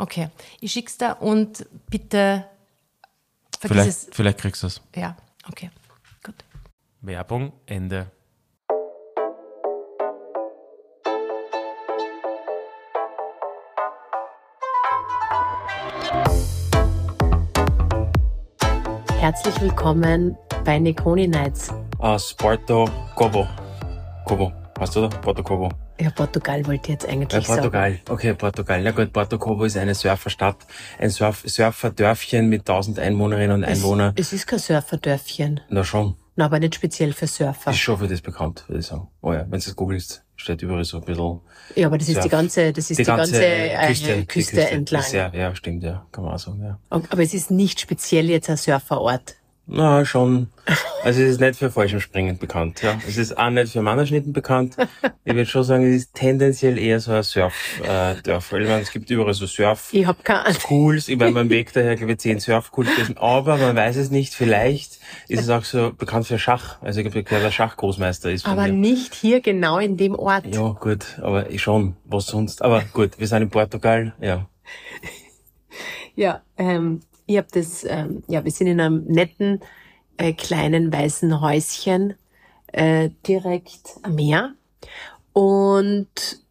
Okay, ich schick's da und bitte vergiss Vielleicht, es. vielleicht kriegst du es. Ja, okay, gut. Werbung, Ende. Herzlich willkommen bei Necroni Nights. Aus Porto Cobo. Cobo, hast du da? Porto Cobo. Ja, Portugal wollte ich jetzt Ja, eigentlich sagen. Portugal. Okay, Portugal. Na gut, Porto Cobo ist eine Surferstadt, ein Surf Surferdörfchen mit 1000 Einwohnerinnen und Einwohnern. Es ist kein Surferdörfchen. Na schon. Na, aber nicht speziell für Surfer. Ist schon für das bekannt, würde ich sagen. Oh ja, wenn du es googelst, steht überall so ein bisschen Ja, aber das ist Surf. die ganze, das ist die, ganze, äh, Küste, Küste, die entlang. Ist Ja, ja, stimmt, ja. Kann man auch sagen, ja. Aber es ist nicht speziell jetzt ein Surferort. Na, schon. Also es ist nicht für Fallschirmspringen bekannt, ja. Es ist auch nicht für Mannerschnitten bekannt. Ich würde schon sagen, es ist tendenziell eher so ein Surf-Dörf. Ich meine, es gibt überall so Surf. Ich hab keine Ahnung. Cools, ich meine, beim Weg daher glaube ich zehn Surfcools gewesen, aber man weiß es nicht, vielleicht ist es auch so bekannt für Schach. Also ich glaube, der Schachgroßmeister ist Aber mir. nicht hier genau in dem Ort. Ja, gut, aber ich schon, was sonst. Aber gut, wir sind in Portugal, ja. Ja, ähm, ich hab das, ähm, ja, wir sind in einem netten, äh, kleinen weißen Häuschen äh, direkt am Meer. Und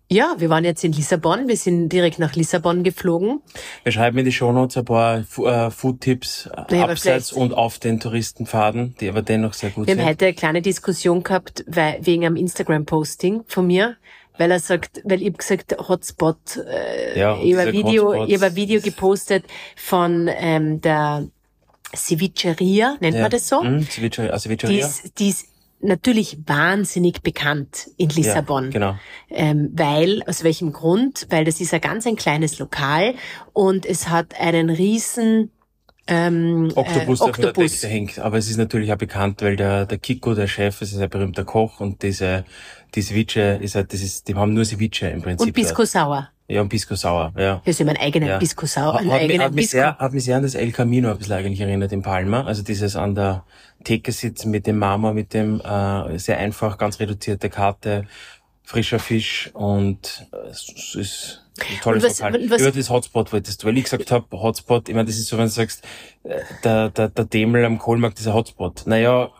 ja, wir waren jetzt in Lissabon. Wir sind direkt nach Lissabon geflogen. Wir schreiben in die Shownotes ein paar äh, Food-Tipps äh, Ja, abseits und auf den Touristenpfaden, die aber dennoch sehr gut Wir haben sind. heute eine kleine Diskussion gehabt wegen einem Instagram-Posting von mir, weil er sagt, weil ich gesagt, Hotspot, äh, Ja, ich habe Video, Hotspots. ich hab ein Video gepostet von ähm, der Cevicheria, nennt ja. man das so? Mhm, Ceviche, also Die Cevicheria. ist, die ist natürlich wahnsinnig bekannt in Lissabon. Ja, genau. Ähm, weil, aus welchem Grund? Weil das ist ein ganz ein kleines Lokal und es hat einen riesen ähm, Oktopus, äh, der von der. Decke hängt. Aber es ist natürlich auch bekannt, weil der, der Kiko, der Chef, ist ein sehr berühmter Koch und diese, die Ceviche ist halt, das ist, die haben nur Ceviche im Prinzip. Und Pisco. Sauer. Ja, und Pisco Sauer, ja. Wir sind einen eigenen Ja. Pisco Sauer, mich- eigenen hat, mich Pisco. sehr, hat mich sehr an das El Camino ein bisschen eigentlich erinnert in Palma. Also dieses an der Theke sitzen mit dem Marmor, mit dem äh, sehr einfach, ganz reduzierte Karte, frischer Fisch und äh, es ist ein tolles was- Lokal. was- Über das Hotspot wolltest du, weil ich gesagt habe, Hotspot, ich meine, das ist so, wenn du sagst, äh, der, der, der Demel am Kohlmarkt ist ein Hotspot. Naja,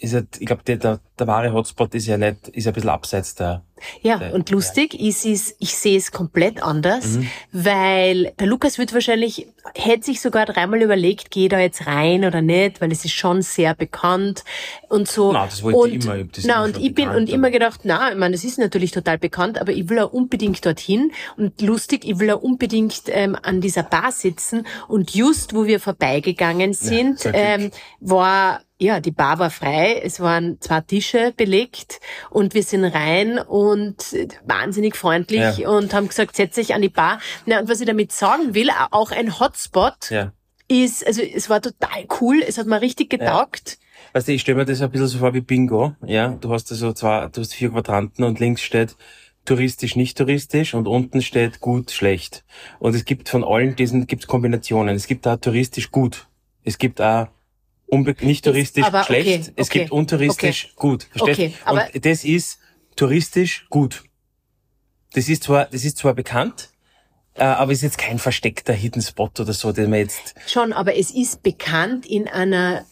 ist halt, ich glaube, der, der, der wahre Hotspot ist ja nicht, ist ein bisschen abseits der, Ja, der- und lustig ist es, ich sehe es komplett anders, weil der Lukas wird wahrscheinlich, hätte sich sogar dreimal überlegt, gehe da jetzt rein oder nicht, weil es ist schon sehr bekannt und so. Na, das wollte und, ich immer, das na, und ich bin, bekannt, und immer gedacht, na, ich meine, das ist natürlich total bekannt, aber ich will auch unbedingt dorthin und lustig, ich will auch unbedingt ähm, an dieser Bar sitzen und just, wo wir vorbeigegangen sind, Glück. ähm, war ja, die Bar war frei. Es waren zwei Tische belegt und wir sind rein und wahnsinnig freundlich Ja. und haben gesagt, setz dich an die Bar. Na, und was ich damit sagen will, auch ein Hotspot Ja. ist, also es war total cool, es hat mir richtig getaugt. Weißt du, ich stelle mir das ein bisschen so vor wie Bingo. Ja, du hast also zwei, du hast vier Quadranten und links steht touristisch, nicht touristisch und unten steht gut, schlecht. Und es gibt von allen diesen gibt's Kombinationen. Es gibt da touristisch gut. Es gibt auch nicht touristisch okay, schlecht. Es okay, gibt untouristisch gut. Verstehst? Okay, und das ist touristisch gut. Das ist zwar, das ist zwar bekannt, äh, aber ist jetzt kein versteckter Hidden Spot oder so, den man jetzt Schon, aber es ist bekannt in einer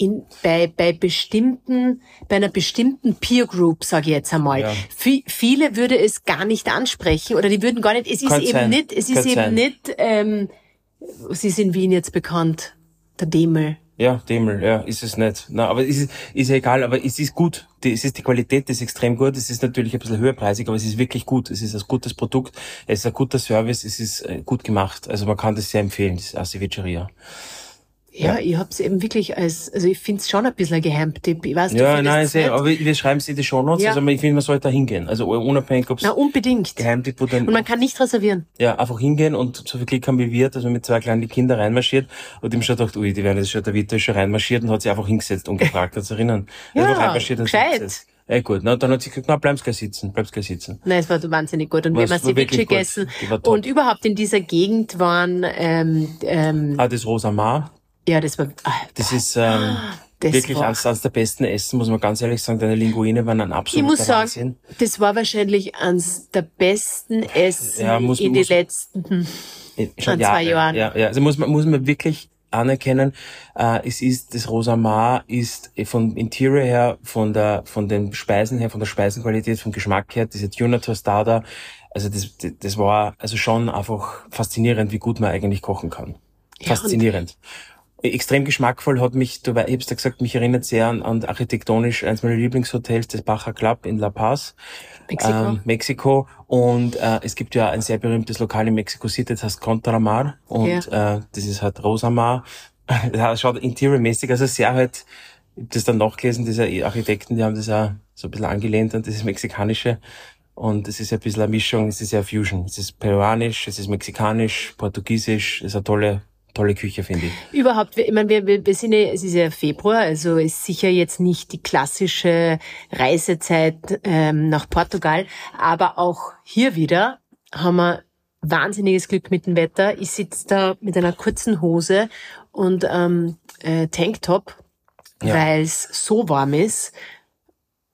in, bei, bei bestimmten, bei einer bestimmten Peer Group, sage ich jetzt einmal. Ja. Vi- viele würde es gar nicht ansprechen oder die würden gar nicht, es ist Kann eben sein. nicht, es ist Kann eben sein. nicht, ähm, sie ist in Wien jetzt bekannt, der Demel. Ja, Demel, ja, ist es nicht. Na, aber ist, ist ja egal, aber es ist gut. Die, es ist die Qualität, ist extrem gut. Es ist natürlich ein bisschen höherpreisig, aber es ist wirklich gut. Es ist ein gutes Produkt, es ist ein guter Service, es ist äh, gut gemacht. Also man kann das sehr empfehlen, das Aceviceria. Ja, ich hab's eben wirklich als, also ich find's schon ein bisschen ein Geheimtipp. Ich weiß, Ja, nein, sehr, aber wir schreiben es in die Shownotes. Ja. Also ich finde, man sollte da hingehen. Also unabhängig, ob es Na, unbedingt. Geheimtipp oder Und man kann nicht reservieren. ja, einfach hingehen und so viel Glück haben wie wir, dass man mit zwei kleinen Kindern reinmarschiert und ihm schon gedacht, ui, die werden das schon, der Vito ist schon reinmarschiert und hat sich einfach hingesetzt und gefragt, hat sich erinnern. Er Ja, einfach reinmarschiert und gescheit. Ja, gut, na, dann hat sie gesagt, na, bleib's gleich sitzen, bleib's gleich sitzen. Nein, es war wahnsinnig gut. Und wir haben Ceviche gegessen. Und überhaupt in dieser Gegend waren, ähm, ähm, Ah, das Rosa Mar, ja, das war, ah, das ist ähm, das wirklich war, eines, eines der besten Essen, muss man ganz ehrlich sagen. Deine Linguine waren ein ich absoluter muss sagen, Wahnsinn. das war wahrscheinlich eines der besten Essen Ja, muss- in muss- den letzten, hm, In- An zwei Jahren. Ja, ja, also muss man, muss man wirklich anerkennen, äh, es ist, das Rosa Mar ist von Interior her, von der, von den Speisen her, von der Speisenqualität, vom Geschmack her, diese Tuna Tostada, also das, das war also schon einfach faszinierend, wie gut man eigentlich kochen kann. Ja, Faszinierend. Extrem geschmackvoll hat mich, du ich hab's ja gesagt, mich erinnert sehr an, an architektonisch eines meiner Lieblingshotels, das Baja Club in La Paz. Mexiko. Ähm, Mexiko. Und äh, es gibt ja ein sehr berühmtes Lokal in Mexico City, das heißt Contramar. Und äh, das ist halt Rosamar. Das schaut interiormäßig, also sehr halt, ich hab das dann nachgelesen, diese Architekten, die haben das ja so ein bisschen angelehnt an dieses Mexikanische. Und es ist ein bisschen eine Mischung, es ist ja Fusion. Es ist peruanisch, es ist mexikanisch, portugiesisch, es ist eine tolle, tolle Küche, finde ich. Überhaupt, ich meine, wir, wir, wir sind ja, es ist ja Februar, also ist sicher jetzt nicht die klassische Reisezeit ähm, nach Portugal, aber auch hier wieder haben wir wahnsinniges Glück mit dem Wetter. Ich sitze da mit einer kurzen Hose und ähm, äh, Tanktop, Ja. weil es so warm ist.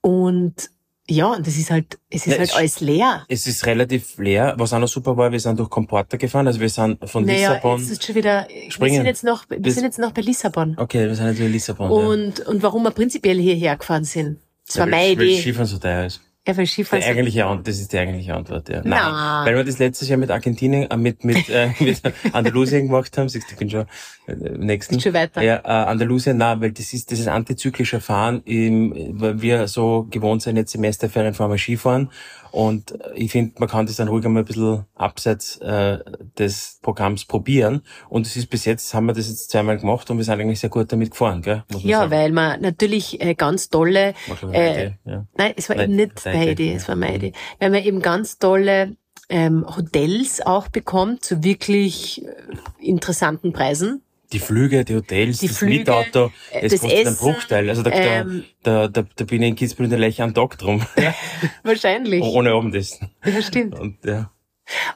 Und ja, und das ist halt, es ist Ja, halt es- alles leer. Es ist relativ leer. Was auch noch super war, wir sind durch Comporta gefahren, also wir sind von Naja, Lissabon. jetzt ist schon wieder, wir Springen. sind jetzt noch, wir sind jetzt noch bei Lissabon. Okay, wir sind jetzt in Lissabon. ja. Und, und warum wir prinzipiell hierher gefahren sind. Das war Ja, meine weil- weil Idee. Skifahren so teuer ist. Ja, weil Skifahren so- eigentliche Antwort, das ist die eigentliche Antwort, ja. Na. Weil wir das letztes Jahr mit Argentinien, äh, mit, mit, äh, mit Andalusien gemacht haben, siehst du, ich bin schon äh, nächsten. Bist schon weiter. Ja, äh, Andalusien, na, weil das ist, das ist antizyklischer Fahren, im, weil wir so gewohnt sind, jetzt Semesterferien fahren wir Skifahren. Und ich finde, man kann das dann ruhig einmal ein bisschen abseits äh, des Programms probieren. Und es ist bis jetzt, haben wir das jetzt zweimal gemacht und wir sind eigentlich sehr gut damit gefahren, gell? Ja, sagen. weil man natürlich äh, ganz tolle, äh, Idee, ja. nein, es war Nein, eben nicht deine meine Idee, Idee, es war meine Idee, weil man eben ganz tolle ähm, Hotels auch bekommt zu wirklich äh, interessanten Preisen. Die Flüge, die Hotels, Die das Flüge, Mietauto, äh, das, kostet einen Essen, Bruchteil. Also da, ähm, da, da, da bin ich in Kitzbühel in der einen Tag drum. Wahrscheinlich. Ohne Abendessen. Ja, stimmt. Und ja.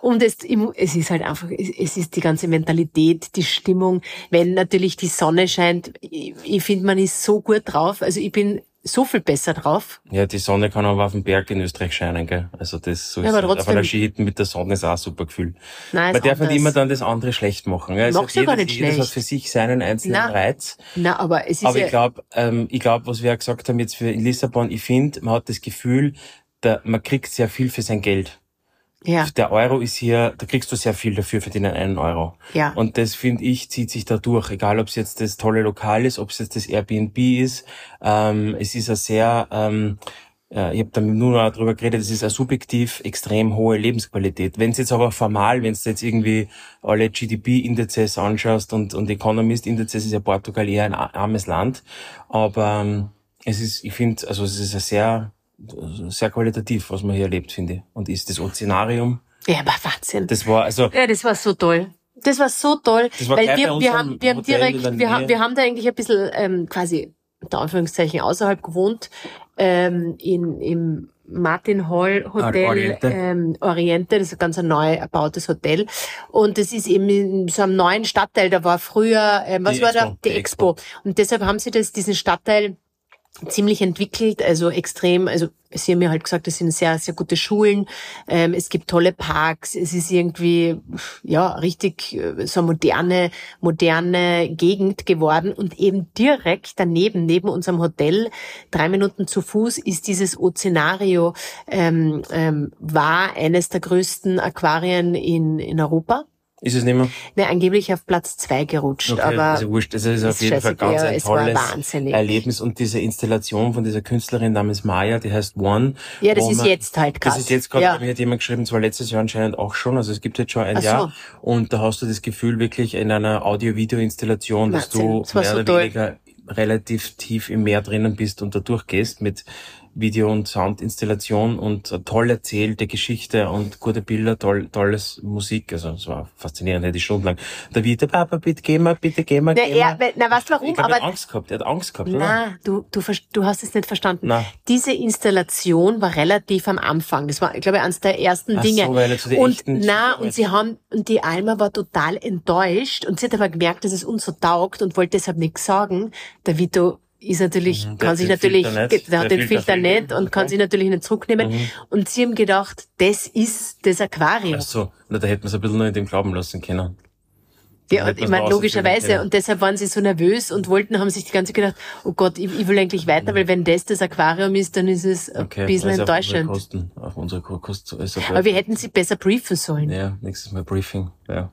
Und es, es ist halt einfach, es es ist die ganze Mentalität, die Stimmung. Wenn natürlich die Sonne scheint, ich, ich finde, man ist so gut drauf. Also ich bin so viel besser drauf. ja, die Sonne kann aber auf dem Berg in Österreich scheinen, gell? Also das so Ja, ist aber es. Auf trotzdem- einer Skihütte mit der Sonne ist auch ein super Gefühl. Nein, Man darf nicht immer dann das andere schlecht machen. Gell? Also Mach's jedes, nicht jedes hat schlecht. für sich seinen einzelnen Na, Reiz. Na, aber es ist Aber ja, ich glaube, ähm, ich glaube, was wir ja gesagt haben jetzt für in Lissabon, ich finde, man hat das Gefühl, da, man kriegt sehr viel für sein Geld. Ja, Der Euro ist hier, da kriegst du sehr viel dafür für den einen Euro. ja. Und das finde ich zieht sich da durch, egal ob es jetzt das tolle Lokal ist, ob es jetzt das Airbnb ist. Ähm, es ist ein sehr, ähm, äh, ich habe da mit Nuno drüber geredet, es ist eine subjektiv extrem hohe Lebensqualität. Wenn es jetzt aber formal, wenn es jetzt irgendwie alle GDP-Indizes anschaust und, und Economist-Indizes, ist ja Portugal eher ein armes Land. Aber ähm, es ist, ich finde, also es ist ein sehr, sehr qualitativ, was man hier erlebt, finde ich. Und ist das Ozeanarium. Ja, aber Wahnsinn. Das war, also. Ja, das war so toll. Das war so toll, Das war weil wir, wir haben, wir haben direkt, wir haben, wir haben da eigentlich ein bisschen ähm, quasi unter Anführungszeichen außerhalb gewohnt ähm, in im Martin Hall Hotel Oriente. Ähm, Oriente, das ist ein ganz ein neu erbautes Hotel und das ist eben in so einem neuen Stadtteil. Da war früher ähm, was Die war da Expo. die Die Expo. und deshalb haben sie das diesen Stadtteil ziemlich entwickelt, also extrem, also Sie haben mir halt gesagt, es sind sehr, sehr gute Schulen, ähm, es gibt tolle Parks, es ist irgendwie, ja, richtig äh, so moderne, moderne Gegend geworden. Und eben direkt daneben, neben unserem Hotel, drei Minuten zu Fuß, ist dieses Oceanario, ähm, ähm, war eines der größten Aquarien in, in Europa. Ist es nicht mehr? Ne, angeblich auf Platz zwei gerutscht, Okay, aber also wurscht. Also es ist auf ist jeden Fall ganz ein tolles. Erlebnis. Und diese Installation von dieser Künstlerin namens Maya, die heißt One. ja, das ist man- jetzt halt krass. Das ist jetzt gerade, ja. mir hat jemand geschrieben, zwar letztes Jahr anscheinend auch schon, also es gibt jetzt schon ein Ach so. Jahr. Und da hast du das Gefühl wirklich in einer Audio-Video-Installation, dass du das mehr so oder toll. weniger relativ tief im Meer drinnen bist und da durchgehst mit Video- und Soundinstallation und eine toll erzählte Geschichte und gute Bilder, toll, tolles Musik. Also es war faszinierend, hätte ich stundenlang. Der Vita, Papa, bitte geh mal, bitte geh mal, Na, geh er, mal. na, weißt du warum? Ich glaube, er aber hat Angst gehabt, er hat Angst gehabt, oder? Na, du, du, vers- du hast es nicht verstanden. Na. Diese Installation war relativ am Anfang. Das war, ich glaube, eines der ersten Ach Dinge. so, weil er zu den und na, und sie haben, und die Alma war total enttäuscht und sie hat aber gemerkt, dass es uns so taugt und wollte deshalb nichts sagen. Der Vito ist natürlich, Mhm, kann sich natürlich, der hat den Filter nicht und kann sich natürlich nicht zurücknehmen. Mhm. Und sie haben gedacht, das ist das Aquarium. Ach so, na, da hätten wir es ein bisschen noch in dem glauben lassen können. Ja, und ich meine, logischerweise. Und deshalb waren sie so nervös und wollten, haben sich die ganze Zeit gedacht, oh Gott, ich, ich will eigentlich weiter, weil wenn das das Aquarium ist, dann ist es ein Okay, bisschen also enttäuschend. Auf unsere Kosten, auf unsere Ko- Kosten. Also Aber wir hätten sie besser briefen sollen. ja, nächstes Mal Briefing, ja.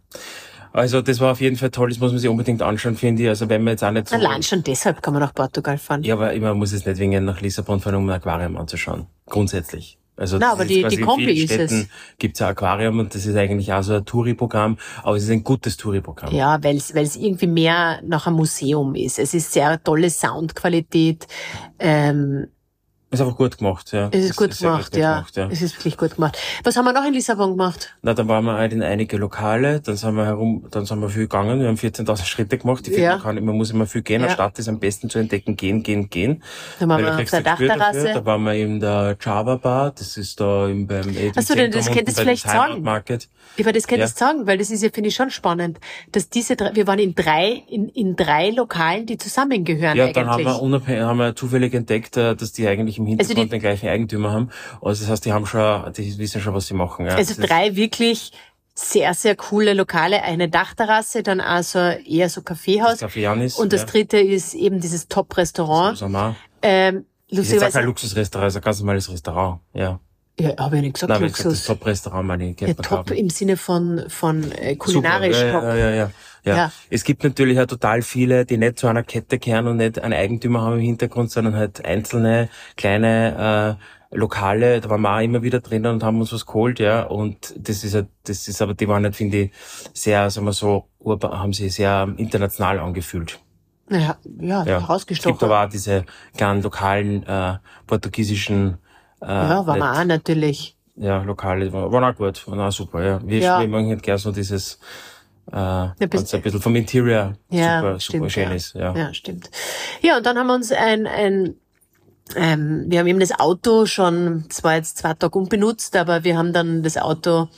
Also das war auf jeden Fall toll, das muss man sich unbedingt anschauen, finde ich. Also wenn man jetzt auch nicht so... Allein schon deshalb kann man nach Portugal fahren. Ja, aber man muss jetzt nicht wegen nach Lissabon fahren, um ein Aquarium anzuschauen. Grundsätzlich. Also das aber ist die- die in Kombi vielen ist es. Städten gibt's ein Aquarium und das ist eigentlich auch so ein Touri-Programm, aber es ist ein gutes Touri-Programm. Ja, weil es weil es irgendwie mehr nach einem Museum ist. Es ist sehr tolle Soundqualität. Ähm, Ist einfach gut gemacht, ja. es ist gut sehr gemacht, ja. ja. Es ist wirklich gut gemacht. Was haben wir noch in Lissabon gemacht? Na, dann waren wir halt in einige Lokale, dann sind wir herum, dann sind wir viel gegangen, wir haben 14.000 Schritte gemacht. Finde, Ja. man, kann, man muss immer viel gehen. Ja. Eine Stadt ist am besten zu entdecken, gehen, gehen, gehen. Da waren wir auf der. Dachterrasse. Da waren wir in der Java Bar, das ist da im, beim Edel Ach so, denn das könntest du vielleicht sagen. Market. Aber das könntest du Ja. sagen, weil das ist ja, finde ich, schon spannend, dass diese drei, wir waren in drei, in, in drei Lokalen, die zusammengehören Ja, eigentlich. dann haben wir unabhängig, haben wir zufällig entdeckt, äh, dass die eigentlich im Hintergrund Also die- den gleichen Eigentümer haben. Also das heißt, die haben schon, die wissen schon, was sie machen. Ja. Also Das drei wirklich sehr, sehr coole Lokale. Eine Dachterrasse, dann also eher so Kaffeehaus. Das Janis. Und das ja. dritte ist eben dieses Top-Restaurant. Ähm, Das ist kein Luxusrestaurant, ist ein ganz normales Restaurant. Ja. ja, habe ich nicht gesagt, Nein, ich gesagt, das Luxus. Top-Restaurant, meine ich. Ja, top im Sinne von, von äh, Super, kulinarisch ja, top. Ja, ja, ja, ja. Ja. Es gibt natürlich auch total viele, die nicht zu einer Kette kehren und nicht einen Eigentümer haben im Hintergrund, sondern halt einzelne kleine äh, Lokale. Da waren wir auch immer wieder drinnen und haben uns was geholt, ja. Und das ist halt, das ist aber, die waren halt, finde ich, sehr, sagen wir so, urban, haben sie sehr international angefühlt. Ja, ja, Ja. Es gibt aber auch diese kleinen lokalen äh, portugiesischen äh, ja, war nicht- man auch natürlich. ja, Lokale waren, waren auch gut, waren auch super, ja. Wir, Ja. wir machen halt gerne so dieses, äh, ganz ein bisschen vom Interior Ja, super, super stimmt, schön ja. ist, ja. Ja, stimmt. Ja, und dann haben wir uns ein, ein ähm, wir haben eben das Auto schon, das war jetzt zwei Tage unbenutzt, aber wir haben dann das Auto,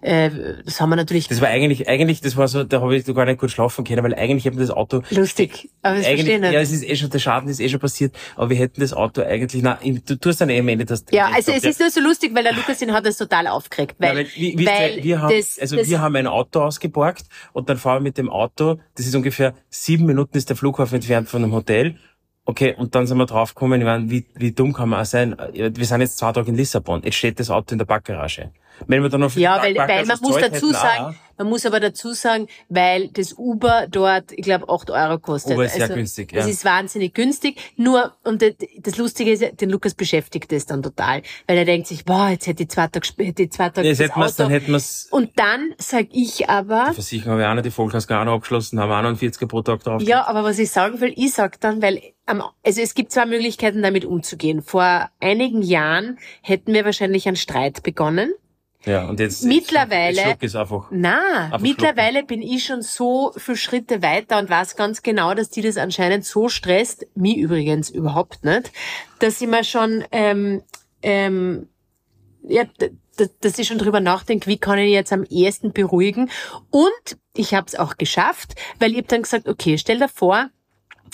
äh, das haben wir natürlich Das war eigentlich, eigentlich, das war so, da habe ich gar nicht gut schlafen können, weil eigentlich hätten wir das Auto lustig. Aber eigentlich, verstehe ich ja, nicht. es ist eh schon, der Schaden ist eh schon passiert, aber wir hätten das Auto eigentlich, na, du tust dann eh am Ende das. Ja, also es ist nur so lustig, weil der Lukas ihn hat das total aufgeregt, weil, Ja, weil, wie, wie weil wir haben, das, also das, wir haben ein Auto ausgeborgt und dann fahren wir mit dem Auto, das ist ungefähr sieben Minuten ist der Flughafen entfernt von dem Hotel. Okay, und dann sind wir draufgekommen, ich meine, wie, wie dumm kann man auch sein? Wir sind jetzt zwei Tage in Lissabon, jetzt steht das Auto in der Backgarage. Wenn wir dann auf Ja, weil, weil man muss dazu sagen, man muss aber dazu sagen, weil das Uber dort, ich glaube, 8 Euro kostet. Uber ist sehr also, günstig, ja. Das ist wahnsinnig günstig. Nur, und das- Lustige ist, den Lukas beschäftigt das dann total. Weil er denkt sich, boah, jetzt hätte ich zwei Tage, hätte ich zwei Tage Jetzt das hätten wir's, dann hätten wir's, Und dann sag ich aber, Versicherung habe ich auch noch, die Vollkasko auch noch abgeschlossen, haben wir auch noch einen 40er pro Tag drauf. ja, aber was ich sagen will, ich sag dann, weil also es gibt zwei Möglichkeiten, damit umzugehen. Vor einigen Jahren hätten wir wahrscheinlich einen Streit begonnen. Ja und jetzt, Mittlerweile- jetzt ist einfach. Na, Einfach mittlerweile bin ich schon so viele Schritte weiter und weiß ganz genau, dass die das anscheinend so stresst, mich übrigens überhaupt nicht, dass ich mir schon, ähm, ähm, ja, dass ich schon drüber nachdenke, wie kann ich jetzt am ehesten beruhigen. Und ich habe es auch geschafft, weil ich hab dann gesagt, okay, stell dir vor,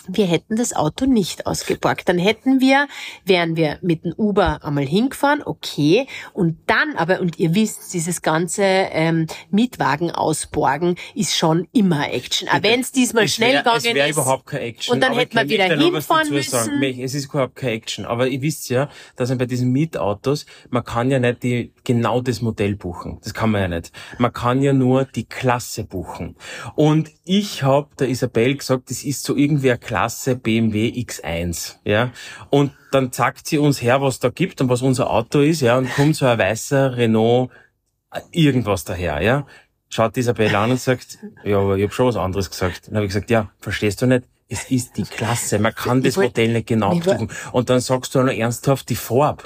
wir hätten das Auto nicht ausgeborgt. Dann hätten wir, wären wir mit dem Uber einmal hingefahren, okay, und dann aber, und ihr wisst, dieses ganze ähm, Mietwagen ausborgen ist schon immer Action. Aber wenn es diesmal Es schnell wär- gegangen Es wäre ist. überhaupt keine Action. und dann hätten wir wieder hinfahren dazu sagen. müssen. Es ist überhaupt keine Action. Aber ihr wisst ja, dass man bei diesen Mietautos, man kann ja nicht die, genau das Modell buchen. Das kann man ja nicht. Man kann ja nur die Klasse buchen. Und ich habe der Isabel gesagt, das ist so irgendwie eine Klasse BMW X1. Ja. Und dann zeigt sie uns her, was da gibt und was unser Auto ist, ja, und kommt so ein weißer Renault äh, irgendwas daher, ja. Schaut Isabel an und sagt, ja, aber ich habe schon was anderes gesagt. Dann habe ich gesagt, ja, verstehst du nicht? Es ist die Klasse. Man kann Ich das wollt- Modell nicht genau suchen. Und dann sagst du noch ernsthaft die Farbe.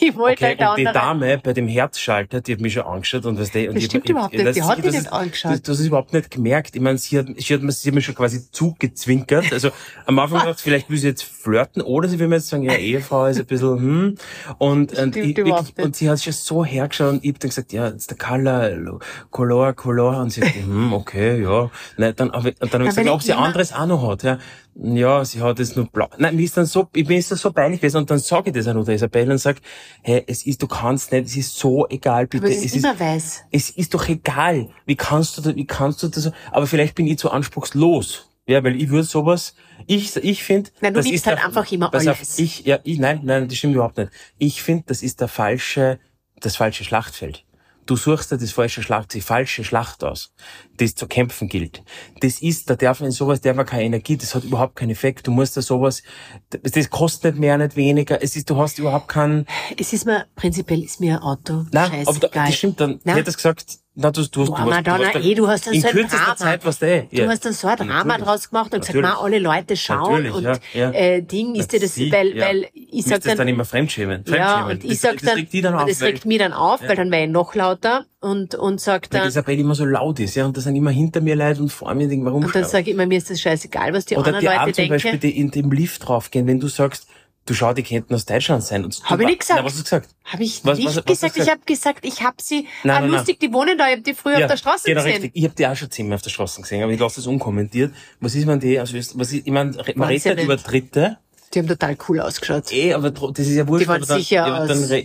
Ich wollte Okay, halt und die andere- Dame bei dem Herzschalter, die hat mich schon angeschaut und was die, und Das ich, stimmt ich, überhaupt nicht, das- die hat dich nicht ist- angeschaut. Das, das ist überhaupt nicht gemerkt. Ich meine, sie hat, sie hat, mir- sie hat mich schon quasi zugezwinkert. Also am Anfang gedacht, vielleicht will sie jetzt flirten oder sie will mir jetzt sagen, ja, Ehefrau ist ein bisschen, hm. Und, und, ich, wirklich, und sie hat schon so hergeschaut und ich hab dann gesagt, ja, jetzt der Color, Color, Color. Und sie hat, hm, okay, ja. Nein, dann, aber, und dann habe ich gesagt, ob ich sie anderes auch noch hat, ja. Ja, sie hat es nur blau. Nein, mir ist dann so, ich bin ist das so peinlich gewesen und dann sage ich das auch noch der Isabelle und sag, hey, es ist, du kannst nicht, es ist so egal, bitte. aber es ist immer weiß. es ist doch egal. Wie kannst du wie kannst du das, aber vielleicht bin ich zu anspruchslos. Ja, weil ich würde sowas, ich, ich finde, Nein, du das liebst ist halt der- einfach immer pass auf, alles. Ich, ja, ich, nein, nein, das stimmt überhaupt nicht. Ich finde, das ist der falsche, das falsche Schlachtfeld. Du suchst dir das falsche Schlacht, die falsche Schlacht aus, das zu kämpfen gilt. Das ist, da darf man sowas, darf man keine Energie, das hat überhaupt keinen Effekt. Du musst da sowas, das, kostet nicht mehr, nicht weniger. Es ist, du hast überhaupt keinen, Es ist mir, prinzipiell ist mir ein Auto Nein, aber da, das stimmt, dann Nein. hättest gesagt, na, du, du hast, Boah, du hast, Madonna, eh, du hast dann in so ein kürzester Drama. Zeit was eh. Du hast dann so ein Drama Natürlich. draus gemacht und gesagt, Natürlich. ma, alle Leute schauen Natürlich, und ja, ja. Äh, Ding ist dir das, Sie, weil, ja. weil ich sag das dann dann, immer Fremdschämen. ja, Fremdschämen. und ich das, sag das dann, regt die dann und auf, das weil, regt mich dann auf, weil dann wäre ich noch lauter und, und sag weil dann, Isabel immer so laut ist, ja, und das sind immer hinter mir Leute und vor mir denken, warum und dann sage ich immer, mir ist das scheißegal, was die Oder anderen die Leute Art zum denken. Beispiel, die in dem Lift draufgehen, wenn du sagst, du schau, die könnten aus Deutschland sein. Und Hab du, ich nicht gesagt. Na, was hast du gesagt? Habe ich Was- nicht was- was gesagt. Ich habe gesagt, ich habe sie. Nein, ah, nein, lustig, die wohnen da. Ich habe die früher auf der Straße genau gesehen. richtig. Ich habe die auch schon zehnmal auf der Straße gesehen, aber ich lasse das unkommentiert. Was ist, wenn die aus Österreich, was ist, ich meine, man redet ja nicht über. Dritte, Die haben total cool ausgeschaut. eh, aber das ist ja wurscht. Die waren dann, sicher ja, dann aus- re-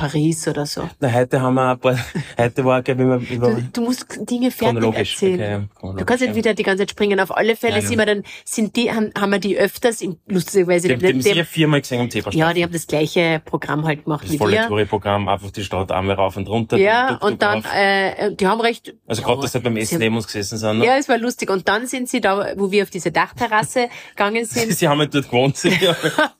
Paris oder so. Na, heute haben wir ein paar, heute war, glaube ich, immer über, Du, du musst Dinge fertig erzählen. okay, ja, du kannst nicht ja. wieder die ganze Zeit springen. Auf alle Fälle Nein, sind wir dann, sind die, haben, haben wir die öfters, im, lustigerweise, die, die haben die, sicher viermal gesehen am Zebrastreifen. ja, die haben das gleiche Programm halt gemacht das wie volle wir. Touri-Programm, einfach die Stadt einmal rauf und runter. Ja, Tuk, tuk und dann, äh, die haben recht, Also gerade, dass sie beim sie Essen neben uns gesessen sind. ne? ja, es war lustig. Und dann sind sie da, wo wir auf diese Dachterrasse gegangen sind. Sie haben halt dort gewohnt, sie, haben-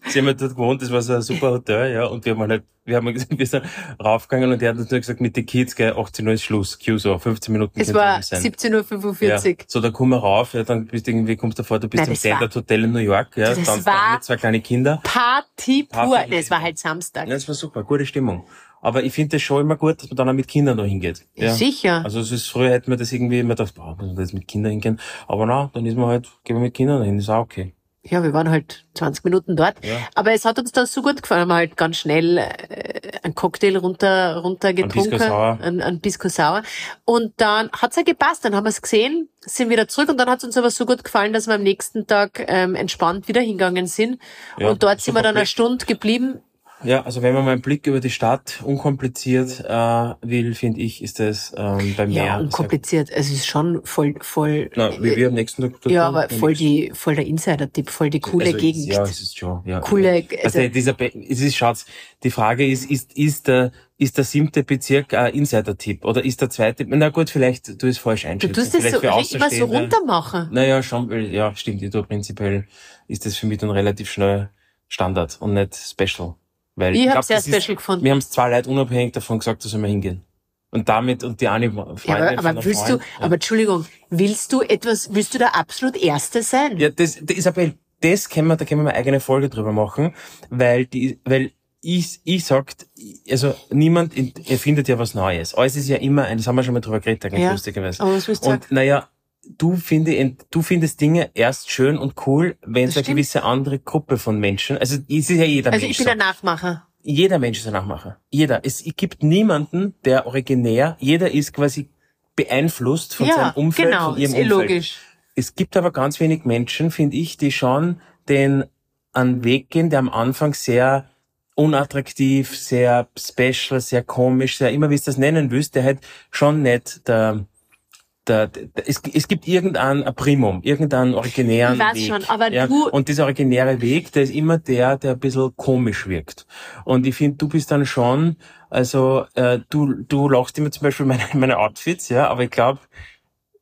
sie haben halt dort gewohnt, das war so ein super Hotel, ja, und wir haben halt, wir haben gesagt, wir sind raufgegangen und er hat natürlich gesagt, mit den Kids, gell, 18 Uhr ist Schluss, Q so, 15 Minuten Es war heim sein. 17.45 Ja. Uhr. So, da kommen wir rauf, ja, dann bist du irgendwie, kommst du vor, du bist Nein, im das Standard Hotel in New York, ja, Das tanzt war- mit zwei kleine Kinder. Party pur. Party. Es war halt Samstag. Ja, das war super, gute Stimmung. Aber ich finde das schon immer gut, dass man dann auch mit Kindern da hingeht. Ja. Sicher. Also es ist früher hätten wir das irgendwie immer gedacht, boah, muss man jetzt mit Kindern hingehen. Aber na, dann ist man halt, gehen wir mit Kindern hin, ist auch okay. Ja, wir waren halt 20 Minuten dort. Ja. Aber es hat uns dann so gut gefallen. Wir haben halt ganz schnell äh, einen Cocktail runter, runter getrunken. Ein, ein Pisco Sour. Und dann hat's ja gepasst. Dann haben wir es gesehen, sind wieder zurück. Und dann hat's uns aber so gut gefallen, dass wir am nächsten Tag ähm, entspannt wieder hingegangen sind. Ja, und dort sind wir dann eine. Stunde geblieben. Ja, also wenn man mal einen Blick über die Stadt unkompliziert äh, will, finde ich, ist das ähm, bei mir. Ja, unkompliziert. Es ist schon voll, voll. Na, wie wir am nächsten Tag Ja, aber voll die, voll der Insider-Tipp, voll die coole also, Gegend. Ja, es ist schon. Ja, Coole. Also, also dieser, Be es ist, Schatz, die Frage ist, ist, ist der, ist der siebte Bezirk ein Insider-Tipp oder ist der zweite? Na gut, vielleicht du es falsch einschätzen. Du tust das so, immer so runter machen. Naja, schon, ja, stimmt. Ich tue prinzipiell ist das für mich dann relativ schnell Standard und nicht Special. Weil ich, ich habe sehr special ist, gefunden. Wir haben es zwei Leute unabhängig davon gesagt, dass wir hingehen. Und damit, und die eine Freundin ja, aber, aber willst Freund, du, ja. aber Entschuldigung, willst du etwas, willst du der absolut Erste sein? Ja, das, das Isabel, das können wir, da können wir eine eigene Folge drüber machen, weil die, weil ich, ich sag, also niemand erfindet ja was Neues. Alles ist ja immer ein, das haben wir schon mal drüber geredet, eigentlich ja, lustigerweise. Aber was willst du Und naja, du, finde, du findest Dinge erst schön und cool, wenn es eine gewisse andere Gruppe von Menschen, also es ist ja jeder also Mensch. Also ich bin so. ein Nachmacher. Jeder Mensch ist ein Nachmacher. Jeder. Es gibt niemanden, der originär, jeder ist quasi beeinflusst von ja, seinem Umfeld, genau, von ihrem ist eh Umfeld. Logisch. Es gibt aber ganz wenig Menschen, finde ich, die schon den einen Weg gehen, der am Anfang sehr unattraktiv, sehr special, sehr komisch, sehr immer wie es das nennen willst, der halt schon nicht der der, der, es, es gibt irgendein Primum, irgendeinen originären ich weiß Weg. Schon, aber ja, du und dieser originäre Weg, der ist immer der, der ein bisschen komisch wirkt. Und ich finde, du bist dann schon, also äh, du, du lachst immer zum Beispiel meine, meine Outfits, ja, aber ich glaube,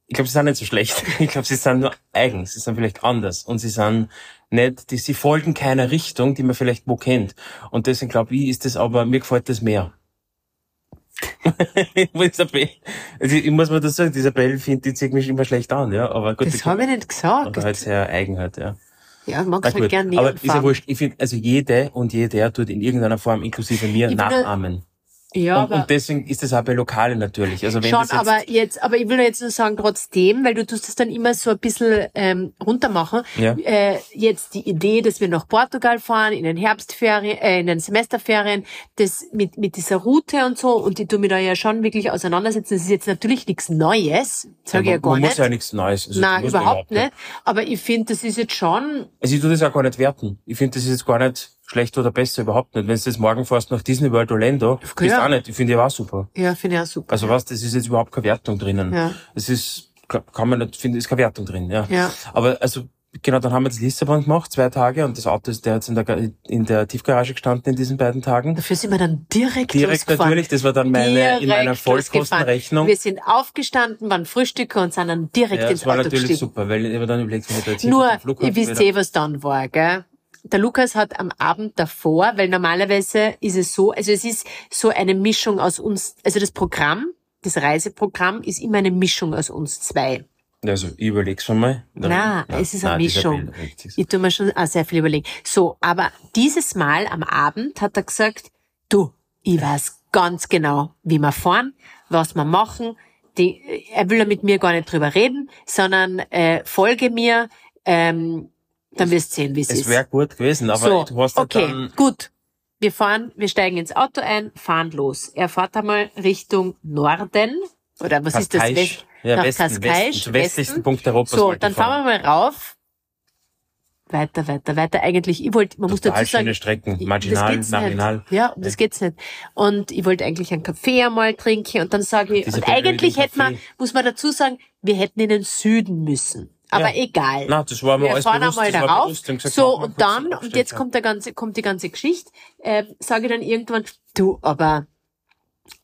ich glaube, sie sind nicht so schlecht. Ich glaube, sie sind nur eigen, sie sind vielleicht anders und sie sind nicht, die, sie folgen keiner Richtung, die man vielleicht wo kennt. Und deswegen glaube ich, ist das aber, mir gefällt das mehr. Isabel, also ich muss mal das sagen, Isabel findet, die zieht mich immer schlecht an, ja, aber gut. Das habe ich nicht gesagt. Oder halt sehr eigen halt, ja. Ja, magst halt gerne Aber ist ja wurscht, ich finde, also jede und jeder tut in irgendeiner Form, inklusive mir, nachahmen. Ja, und, und deswegen ist das auch bei Lokale natürlich. Also wenn schon, das jetzt aber jetzt, aber ich will jetzt nur sagen, trotzdem, weil du tust das dann immer so ein bisschen ähm, runtermachen. Ja. Äh, jetzt die Idee, dass wir nach Portugal fahren, in den Herbstferien, äh, in den Semesterferien, das mit, mit dieser Route und so, und die tun mir da ja schon wirklich auseinandersetzen. Das ist jetzt natürlich nichts Neues, sage ja, ich ja gar man nicht. muss ja nichts Neues. Also Nein, überhaupt nicht. Aber ich finde, das ist jetzt schon... Also ich tue das auch gar nicht werten. Ich finde, das ist jetzt gar nicht schlecht oder besser, überhaupt nicht. Wenn du jetzt morgen fährst nach Disney World Orlando, ja. bist auch nicht. Ich finde, die war super. Ja, finde ich auch super. Also was, das ist jetzt überhaupt keine Wertung drinnen. Ja. Das ist, kann man nicht, finde, ist keine Wertung drin, ja. ja. Aber, also, genau, dann haben wir das Lissabon gemacht, zwei Tage, und das Auto ist, der hat in der, in der Tiefgarage gestanden in diesen beiden Tagen. Dafür sind wir dann direkt Direkt natürlich, das war dann meine, direkt in meiner Vollkostenrechnung. Wir sind aufgestanden, waren Frühstücke und sind dann direkt ja, ins Auto gestiegen. Das war natürlich super, weil ich habe dann überlegt, wenn ich da jetzt Nur, ihr wisst eh, was dann war, gell? Der Lukas hat am Abend davor, weil normalerweise ist es so, also es ist so eine Mischung aus uns, also das Programm, das Reiseprogramm ist immer eine Mischung aus uns zwei. Also, ich überleg's schon mal. Nein, ja, es ist eine Mischung. Ich tu mir schon auch sehr viel überlegen. So, aber dieses Mal am Abend hat er gesagt, du, ich weiß ganz genau, wie wir fahren, was wir machen. Die, er will ja mit mir gar nicht drüber reden, sondern äh, folge mir, ähm, dann wirst du sehen, wie es ist. Es wäre gut gewesen, aber so, du hast ja okay, dann... gut. Wir fahren, wir steigen ins Auto ein, fahren los. Er fährt einmal Richtung Norden. Oder was ist das? West, ja, nach Westen, Kaskaisch, Westen, westlichsten Punkt Europas. So, dann fahren wir mal rauf. Weiter, weiter, weiter. Eigentlich, ich wollte, man Total muss dazu sagen. schöne Strecken, marginal, marginal. Nicht. Ja, das geht's nicht. Und ich wollte eigentlich einen Kaffee einmal trinken und dann sage ich, Diese und eigentlich hätte man, muss man dazu sagen, wir hätten in den Süden müssen. Aber Ja. egal. Na, das war mir wir alles fahren bewusst, einmal darauf. bewusst. Gesagt, so, und dann, und jetzt kommt der ganze, kommt die ganze Geschichte, ähm, sage ich dann irgendwann, du, aber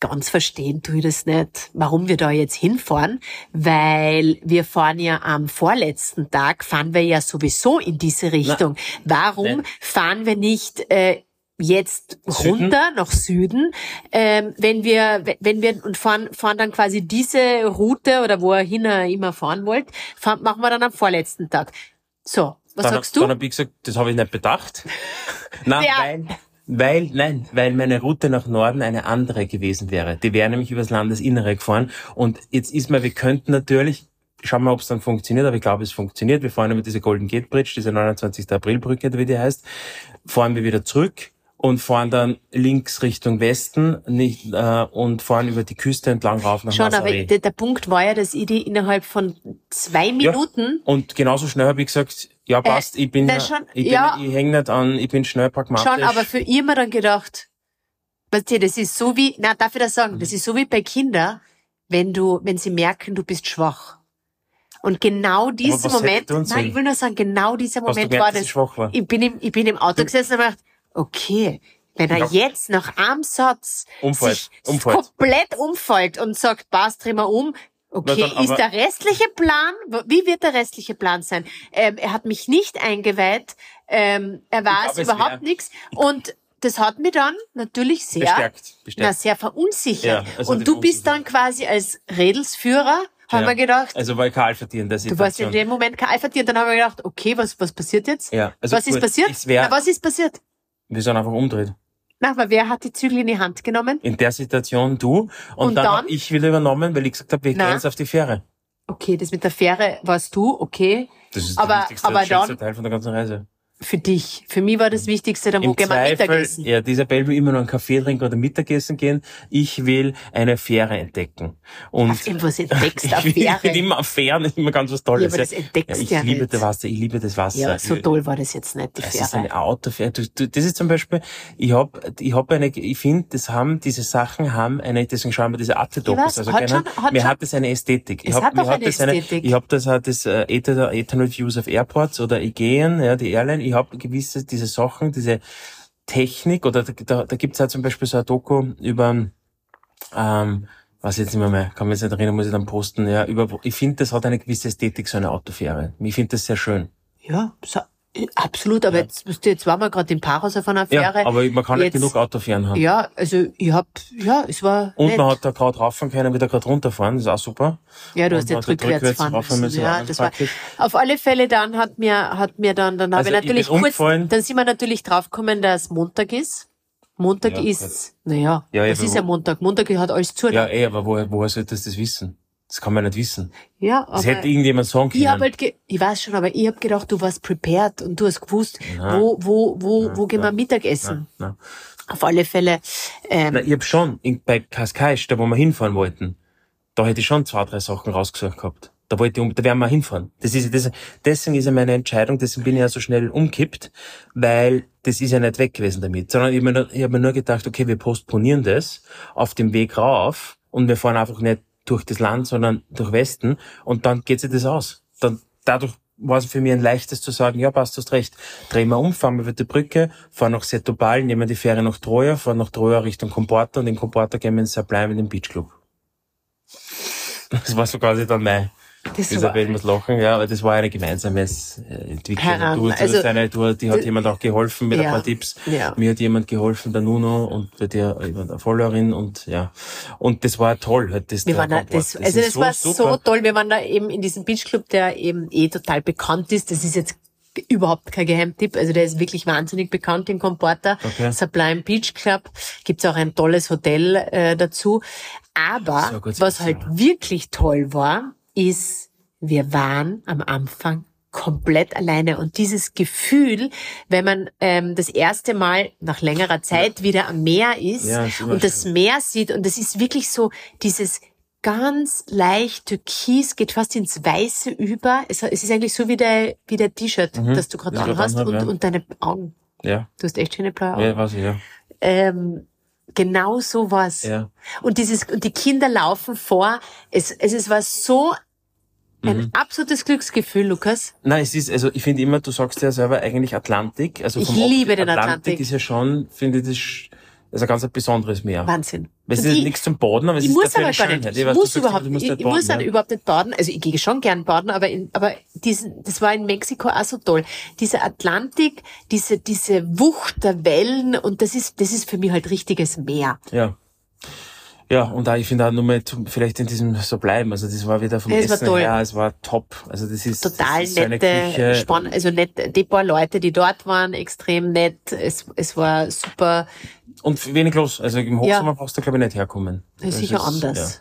ganz verstehen tue ich das nicht, warum wir da jetzt hinfahren, weil wir fahren ja am vorletzten Tag, fahren wir ja sowieso in diese Richtung. Warum Nein. fahren wir nicht äh, jetzt Süden? runter nach Süden, ähm, wenn wir, wenn wir und fahren, fahren dann quasi diese Route oder wo er hin er immer fahren wollt, fahren, machen wir dann am vorletzten Tag. So, was dann, sagst du? Dann habe ich gesagt, das habe ich nicht bedacht. Nein, Ja. weil, weil, nein, weil meine Route nach Norden eine andere gewesen wäre. Die wäre nämlich übers Landesinnere gefahren. Und jetzt ist mir, wir könnten natürlich, schauen wir, ob es dann funktioniert, aber ich glaube, es funktioniert. Wir fahren über diese Golden Gate Bridge, diese 29. Aprilbrücke, oder wie die heißt, fahren wir wieder zurück und fahren dann links Richtung Westen nicht, äh, und fahren über die Küste entlang rauf nach Schon, aber der, der Punkt war ja, dass ich die innerhalb von zwei Minuten Und genauso schnell habe ich gesagt, Ja, passt. ich bin, ja- schon- ich, bin ja. ich häng nicht an, ich bin schnell pragmatisch. Schon, aber für ich mir dann gedacht, weißt du, das ist so wie, na, darf ich das sagen, das ist so wie bei Kindern, wenn du, wenn sie merken, du bist schwach. Und genau dieser Moment, nein, ich will nur sagen, genau dieser du Moment gemerkt, war das. ich schwach war? Ich bin im, ich bin im Auto gesessen und hab gedacht, okay, wenn er Ja. jetzt nach einem Satz Umfällt, sich umfällt. komplett umfällt und sagt, passt, dreh mal um, okay, Na dann ist der restliche Plan, wie wird der restliche Plan sein? Ähm, er hat mich nicht eingeweiht, ähm, er weiß überhaupt nichts und das hat mich dann natürlich sehr, Bestärkt, na, bestärkt. sehr verunsichert. Ja, also und du bist dann quasi als Redelsführer, haben Ja. wir gedacht, Also kein Alpha-Tier in der Du warst in dem Moment Alpha-Tier, und dann haben wir gedacht, okay, was, was passiert jetzt? Ja, also was ist gut, passiert? es wär- Na, was ist passiert? Wir sind einfach umdreht. Na, aber wer hat die Zügel in die Hand genommen? In der Situation du. Und, Und dann, dann? hab ich wieder übernommen, weil ich gesagt habe, wir gehen jetzt auf die Fähre. Okay, das mit der Fähre warst du, okay. Das ist Aber- der wichtigste aber dann- Teil von der ganzen Reise. Für dich. Für mich war das Wichtigste, dann wo gehen wir Mittagessen. ja, die Isabel will immer noch einen Kaffee trinken oder Mittagessen gehen. Ich will eine Fähre entdecken. Und Auf irgendwas entdeckst du ich Fähre. will immer Affären, ist immer ganz was Tolles. Ja, aber das entdeckst ich ja liebe nicht. das Wasser, ich liebe das Wasser. Ja, so toll war das jetzt nicht, die Es ist Fähre. eine Autofähre. Das ist zum Beispiel, ich hab, ich hab eine, ich finde, das haben, diese Sachen haben eine, deswegen schauen wir diese weiß, Also hat gerne, schon- hat mir schon- hat das eine Ästhetik. Ich Es hab, hat mir auch hat eine das eine, Ästhetik. ich hab das, hat das äh, Ether, Ethernet Views of Airports oder Aegean, ja, die Airline. Ich hab gewisse, diese Sachen, diese Technik, oder da, da, da gibt's ja zum Beispiel so ein Doku über, ähm, was jetzt nicht mehr, mehr kann mich jetzt nicht erinnern, muss ich dann posten, ja, über, ich finde, das hat eine gewisse Ästhetik, so eine Autofähre. Ich finde das sehr schön. Ja, so, absolut, aber jetzt, wisst ihr, jetzt waren wir gerade im Paarhaus auf einer Ja, Fähre. aber man kann nicht Jetzt- genug Autofähren haben. Ja, also ich hab, ja, es war Und nett. man hat da gerade rauffahren können, wieder gerade runterfahren, das ist auch super. Ja, du Und hast jetzt rückwärts fahren müssen. müssen, Ja, das war, auf alle Fälle dann hat mir, hat mir dann, dann habe Also ich ich natürlich kurz, umgefallen. dann sind wir natürlich draufgekommen, dass Montag ist. Montag Ja, ist, naja, Ja, das ist ja Montag. Montag hat alles zu. Ja, eh, aber woher, woher solltest du das wissen? Das kann man nicht wissen. ja aber Das hätte irgendjemand sagen können. ich hab halt, ge ich weiß schon, aber ich hab gedacht, du warst prepared und du hast gewusst, Nein. wo, wo, wo, wo gehen wir nein, Mittagessen. Nein. Auf alle Fälle, ähm, ich hab schon, in, bei Cascais, da wo wir hinfahren wollten, da hätte ich schon zwei, drei Sachen rausgesucht gehabt. Da wollte ich, um- da werden wir hinfahren. Das ist, das, deswegen ist ja meine Entscheidung, deswegen bin ich ja so schnell umkippt, weil das ist ja nicht weg gewesen damit, sondern ich habe mir, hab mir nur gedacht, okay, wir postponieren das auf dem Weg rauf und wir fahren einfach nicht durch das Land, sondern durch Westen und dann geht sich das aus. Dann, dadurch war es für mich ein leichtes zu sagen, ja, passt, du hast recht. Drehen wir um, fahren wir über die Brücke, fahren nach Setobal, nehmen die Fähre nach Troja, fahren nach Troja Richtung Comporta und in Comporta gehen wir ins Sublime in den Beachclub. Das war so quasi dann mein, das war, Isabel muss lachen, ja, aber das war eine gemeinsame äh, Entwicklung. Du, du, also- eine, du, die hat jemand auch geholfen mit Ja, ein paar Tipps. ja. Mir hat jemand geholfen, der Nuno und bei dir jemand, eine Followerin und ja. Und das war toll, halt das Wir waren da, Kompott. das, also das war super. so toll. Wir waren da eben in diesem Beachclub, der eben eh total bekannt ist. Das ist jetzt überhaupt kein Geheimtipp. Also der ist wirklich wahnsinnig bekannt in Comporta. Okay. Sublime Beach Club. Gibt's auch ein tolles Hotel äh, dazu. Aber So was so. halt wirklich toll war, ist, wir waren am Anfang komplett alleine und dieses Gefühl, wenn man ähm, das erste Mal nach längerer Zeit wieder am Meer ist Ja, ist und das. Meer sieht und das ist wirklich so dieses ganz leicht türkis, geht fast ins Weiße über. Es, es ist eigentlich so wie der, wie der T-Shirt, das du gerade anhast und, ja. und deine Augen. Ja, Du hast echt schöne blaue Augen. ja, weiß ich, ja. Ähm, genau so was. Ja. Und dieses, und die Kinder laufen vor. Es, es, es war so ein Mhm. absolutes Glücksgefühl, Lukas. Nein, es ist, also ich finde immer, du sagst ja selber eigentlich Atlantik. Also Ich liebe den Atlantik. Atlantik. ist ja schon, finde ich, das, das ist ein ganz besonderes Meer. Wahnsinn. Weil es ist ich- nichts zum Baden, aber es Ich ist muss dafür aber eine gar nicht. Schönheit. Ich weiß, muss sagst, überhaupt, nicht ich muss baden, dann ja. überhaupt nicht baden. Also ich gehe schon gern baden, aber in, aber diesen, das war in Mexiko auch so toll. Dieser Atlantik, diese, diese Wucht der Wellen und das ist, das ist für mich halt richtiges Meer. Ja. Ja, und auch, ich finde auch nur mal vielleicht in diesem so bleiben. Also das war wieder vom Ja, es war Essen toll. her, es war top. Also das ist Total das ist so eine nette, Küche. spannend, also nett, die paar Leute, die dort waren, extrem nett. Es, es war super. Und wenig los. Also im Hochsommer brauchst du, glaube ich, nicht herkommen. Das ist Das sicher ist- anders.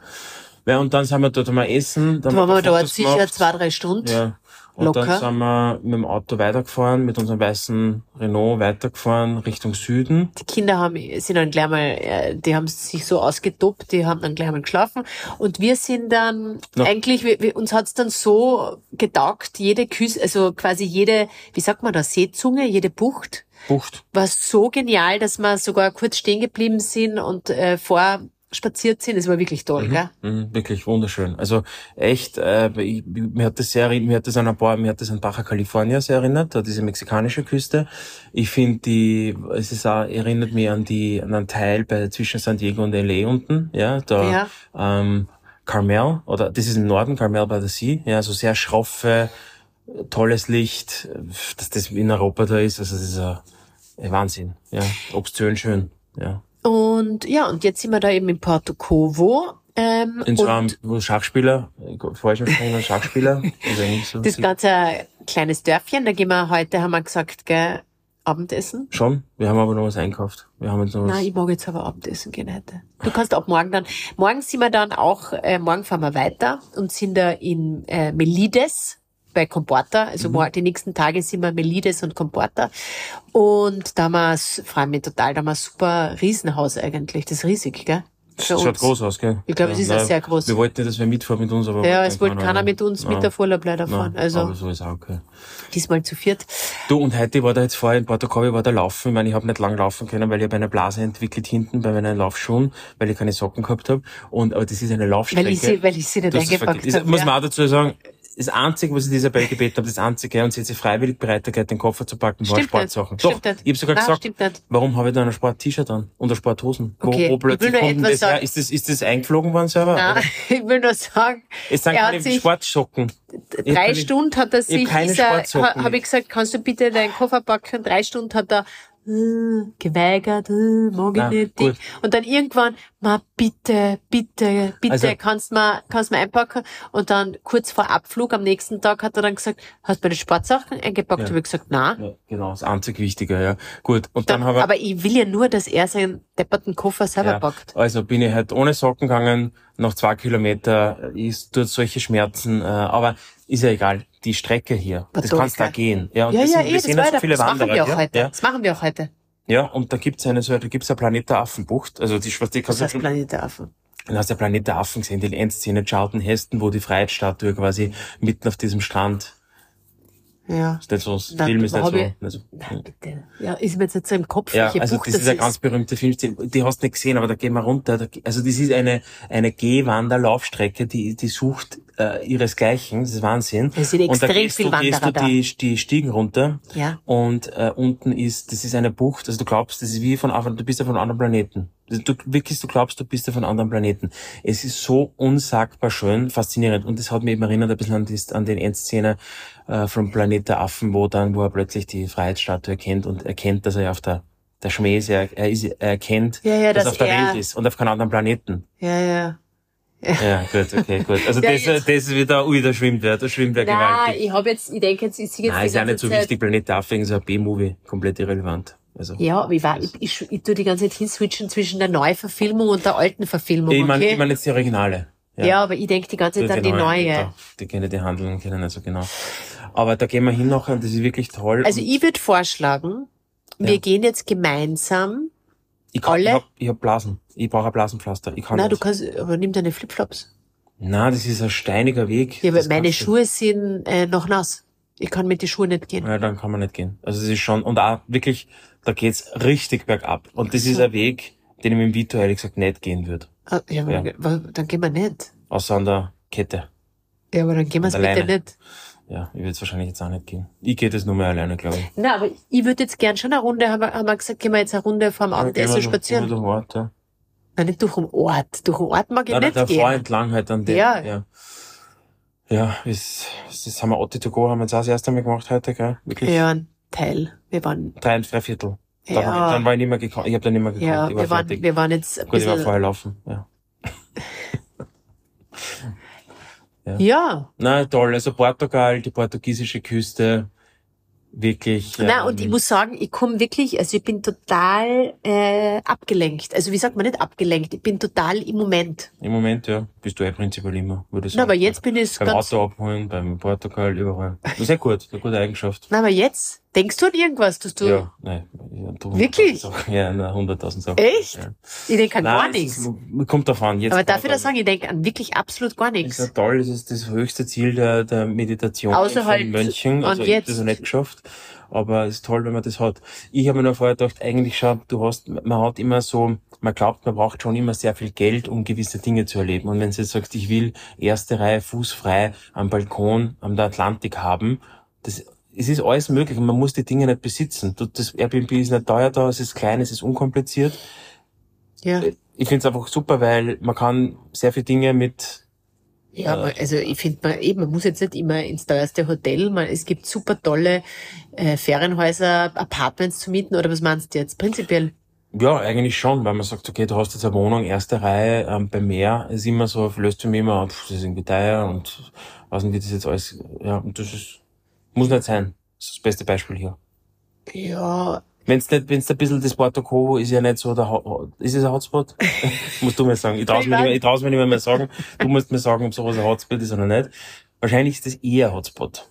Ja. ja, und dann sind wir dort mal essen. Dann Da waren wir dort Fotos sicher gemacht. zwei, drei Stunden. Ja. Und Locker. dann sind wir mit dem Auto weitergefahren, mit unserem weißen Renault weitergefahren Richtung Süden. Die Kinder haben, sind dann gleich mal, äh, die haben sich so ausgetobt, die haben dann gleich mal geschlafen. Und wir sind dann, Ja. eigentlich, wir, wir, uns hat's dann so getaugt, jede Küste, also quasi jede, wie sagt man da, Seezunge, jede Bucht, Bucht. war so genial, dass wir sogar kurz stehen geblieben sind und äh, vor spaziert sind. Es war wirklich toll, gell? Mhm, wirklich wunderschön. Also echt, äh, ich, mir hat das sehr, mir hat das an ein paar, mir hat das an Baja California sehr erinnert, da diese mexikanische Küste. Ich finde die, es ist auch, erinnert mich an die, an einen Teil bei zwischen San Diego und LA unten, ja, da, Ja. ähm, Carmel, oder das ist im Norden, Carmel by the Sea, ja, so sehr schroffe, tolles Licht, dass das in Europa da ist, also das ist ein, Wahnsinn, ja, obszön schön, ja. Und ja, und jetzt sind wir da eben in Porto Covo. Ähm, In so einem Schachspieler, vorher schon ein Schachspieler. ist eigentlich so. das ganze ein kleines Dörfchen, da gehen wir heute, haben wir gesagt, gell, Abendessen. Schon, wir haben aber noch was einkauft. Wir haben jetzt noch was. Nein, ich mag jetzt aber Abendessen gehen heute. Du kannst ab morgen dann. Morgen sind wir dann auch, äh, morgen fahren wir weiter und sind da in äh, Melides bei Comporta. Also Mhm. morgen, die nächsten Tage sind wir Melides und Comporta. Und da haben wir, freuen mich total, da haben wir ein super Riesenhaus eigentlich. Das ist riesig, gell? Für Schaut uns. groß aus, gell? Ich glaube, es ist auch nein, sehr groß. Wir wollten nicht, dass wir mitfahren mit uns, aber... Ja, es wollte keiner mit uns mit der Vorlaub leider fahren. Nein, Also aber so ist auch okay. diesmal zu viert. Du, und heute war da jetzt vorher in Porto Covo, war da laufen. Ich meine, ich habe nicht lang laufen können, weil ich habe eine Blase entwickelt hinten bei meinen Laufschuhen, weil ich keine Socken gehabt habe. Und, aber das ist eine Laufstrecke. Weil ich sie, weil ich sie nicht Du eingepackt habe. Muss ja. man auch dazu sagen, das Einzige, was ich dieser Isabel gebeten habe, das Einzige, und sie hat sich freiwillig bereit erklärt, den Koffer zu packen, war Stimmt Sportsachen. nicht. Doch, Stimmt nicht. ich habe sogar Nein, gesagt, warum habe ich da ein Sport-T-Shirt an und ein Sporthosen? Okay, Wo, plötzlich kommt das her? sagen. Ist das, ist das eingeflogen worden selber? Nein, ich will nur sagen, Es sind er keine Sportsocken. Drei Stunden hat er ich sich, habe ich gesagt, kannst du bitte deinen Koffer packen? Drei Stunden hat er geweigert, äh, mag ich nicht. gut. Und dann irgendwann, ma bitte, bitte, bitte, Also- kannst mal, kannst mal einpacken. Und dann kurz vor Abflug am nächsten Tag hat er dann gesagt, hast du meine Sportsachen eingepackt? Ja. Habe ich gesagt, na. Ja, genau, das einzig Wichtige, ja. Gut, und dann, Dann, habe aber ich will ja nur, dass er seinen depperten Koffer selber Ja, packt. also bin ich halt ohne Socken gegangen, nach zwei Kilometer, ist tut solche Schmerzen, äh, aber ist ja egal. Die Strecke hier, das kannst da gehen. Ja, und Ja, das ja, sind, eh, das, sehen ja so der, viele das machen Wanderer. wir auch heute. ja, Das machen wir auch heute. ja, und da gibt's eine so, da gibt's eine Planet der Affenbucht, also die, Das kannst du heißt Planet der Affen. dann hast du ja Planet der Affen gesehen, die Endszene Charlton Heston, wo die Freiheitsstatue quasi mitten auf diesem Strand, Ja. ist nicht so, das Film ist nicht so, ich- nicht so Nein, bitte. Ja, ist mir jetzt nicht so im Kopf, Ja, also Bucht das ist eine ganz berühmte Filmszene, die hast du nicht gesehen, aber da gehen wir runter. Da, also das ist eine, eine Gehwanderlaufstrecke, die, die sucht äh, ihresgleichen, das ist Wahnsinn. Es sind und da extrem gehst viel du, gehst du Wanderer die, die Stiegen runter Ja. und äh, unten ist, das ist eine Bucht, also du glaubst, das ist wie von, du bist ja von einem anderen Planeten. Du, wirklich, du glaubst, du bist ja von einem anderen Planeten. Es ist so unsagbar schön, faszinierend und das hat mich eben erinnert ein bisschen an, die, an den Endszene äh, vom Planet der Affen, wo dann, wo er plötzlich die Freiheitsstatue erkennt und erkennt, dass er ja auf der der Schmäh ist, er, er, ist, er erkennt, Ja, ja, dass er dass auf der er- Welt ist und auf keinem anderen Planeten. Ja, ja. Ja, gut, okay, gut. Also Ja, das, jetzt- das ist wieder, ui, da schwimmt wer, da schwimmt wer Nein, gewaltig. ich habe jetzt, ich denke jetzt, ich sehe jetzt Nein, ist ja nicht so Zeit- wichtig, Planet Affen ist ein B-Movie, komplett irrelevant. Also, Ja, aber ich, war, ich, ich, ich tue die ganze Zeit hinswitchen zwischen der Neuverfilmung und der alten Verfilmung, ich meine, okay? ich mein jetzt die Originale. Ja. aber ich denke die ganze Zeit an die neue. Da, die kennen die Handlungen, kennen nicht so genau. Aber da gehen wir hin nachher und das ist wirklich toll. Also ich würde vorschlagen, wir Ja. gehen jetzt gemeinsam. ich, kann, alle- ich hab, ich hab Blasen. Ich brauche ein Blasenpflaster. Ich kann Nein, du nicht. kannst, aber nimm deine Flipflops. Nein, das ist ein steiniger Weg. Ja, aber Das meine kannst du- Schuhe sind äh, noch nass. Ich kann mit den Schuhen nicht gehen. Ja, dann kann man nicht gehen. Also es ist schon, und auch wirklich, da geht's richtig bergab. Und das ist ein Weg, den ich mit dem Vito ehrlich gesagt nicht gehen würde. Ah, Ja, aber Ja. Dann, dann gehen wir nicht. Außer an der Kette. Ja, aber dann gehen wir es Und bitte alleine. nicht. Ja, ich würde es wahrscheinlich jetzt auch nicht gehen. Ich gehe das nur mehr alleine, glaube ich. Na, aber ich würde jetzt gern schon eine Runde, haben wir, haben wir gesagt, gehen wir jetzt eine Runde vorm Abendessen Ja, spazieren. durch den Ort, ja. Nein, nicht durch den Ort. Durch den Ort mag ich Nein, nicht da gehen. vor entlang halt an den, Ja. ja. Ja, das, das haben wir Otti to go, haben wir jetzt auch das erste Mal gemacht heute, gell? Wirklich Ja, ein Teil. Wir waren, drei, drei Viertel. Dann, ja, ich, dann war ich nicht mehr gekommen. Ich habe dann nicht mehr gekommen. ja, wir waren, fertig. wir waren jetzt ein Gut, ich war bisschen, vorher laufen, ja. ja, Na toll, also Portugal, die portugiesische Küste, wirklich. Na, und ähm, ich muss sagen, ich komme wirklich, also ich bin total äh, abgelenkt. Also wie sagt man nicht abgelenkt? Ich bin total im Moment. Im Moment, ja, bist du ja prinzipiell immer, würde ich Na, sagen. aber jetzt bin ich Beim ganz. Auto abholen, beim Portugal, überall. Das ist ja gut, eine gute Eigenschaft. Na, aber jetzt denkst du an irgendwas, dass du. Ja, nein. Wirklich? Sachen. Ja, na, hunderttausend Sachen. Echt? Ja. Ich denke an gar Nein, nichts. Kommt davon. Jetzt Aber darf ich das sagen? Ich denke an wirklich absolut gar Das ist nichts. ja toll, das ist das höchste Ziel der, der Meditation Außer halt Mönchen. Also und ich hab jetzt. das noch nicht geschafft, aber es ist toll, wenn man das hat. Ich habe mir noch vorher gedacht, eigentlich schau, du hast, man hat immer so, man glaubt, man braucht schon immer sehr viel Geld, um gewisse Dinge zu erleben. Und wenn du jetzt sagst, ich will erste Reihe fußfrei am Balkon am der Atlantik haben, das es ist alles möglich und man muss die Dinge nicht besitzen. Das Airbnb ist nicht teuer da, es ist klein, es ist unkompliziert. Ja. Ich finde es einfach super, weil man kann sehr viele Dinge mit Ja, aber also ich finde, man, eben, man muss jetzt nicht immer ins teuerste Hotel. Man, es gibt super tolle äh, Ferienhäuser, Apartments zu mieten. Oder was meinst du jetzt? Prinzipiell. Ja, eigentlich schon, weil man sagt, okay, du hast jetzt eine Wohnung, erste Reihe ähm, beim Meer, ist immer so, löst du mir immer, pff, das ist irgendwie teuer und weiß nicht, wie das jetzt alles, ja, und das ist, muss nicht sein. Das ist das beste Beispiel hier. Ja, Wenn's nicht, wenn's ein bisschen das Porto Covo ist ja nicht so der, Ho- ist es ein Hotspot? musst du mir sagen. Ich trau's mir nicht mehr, ich trau's mir nicht mehr, mehr sagen. Du musst mir sagen, ob sowas ein Hotspot ist oder nicht. Wahrscheinlich ist das eher ein Hotspot.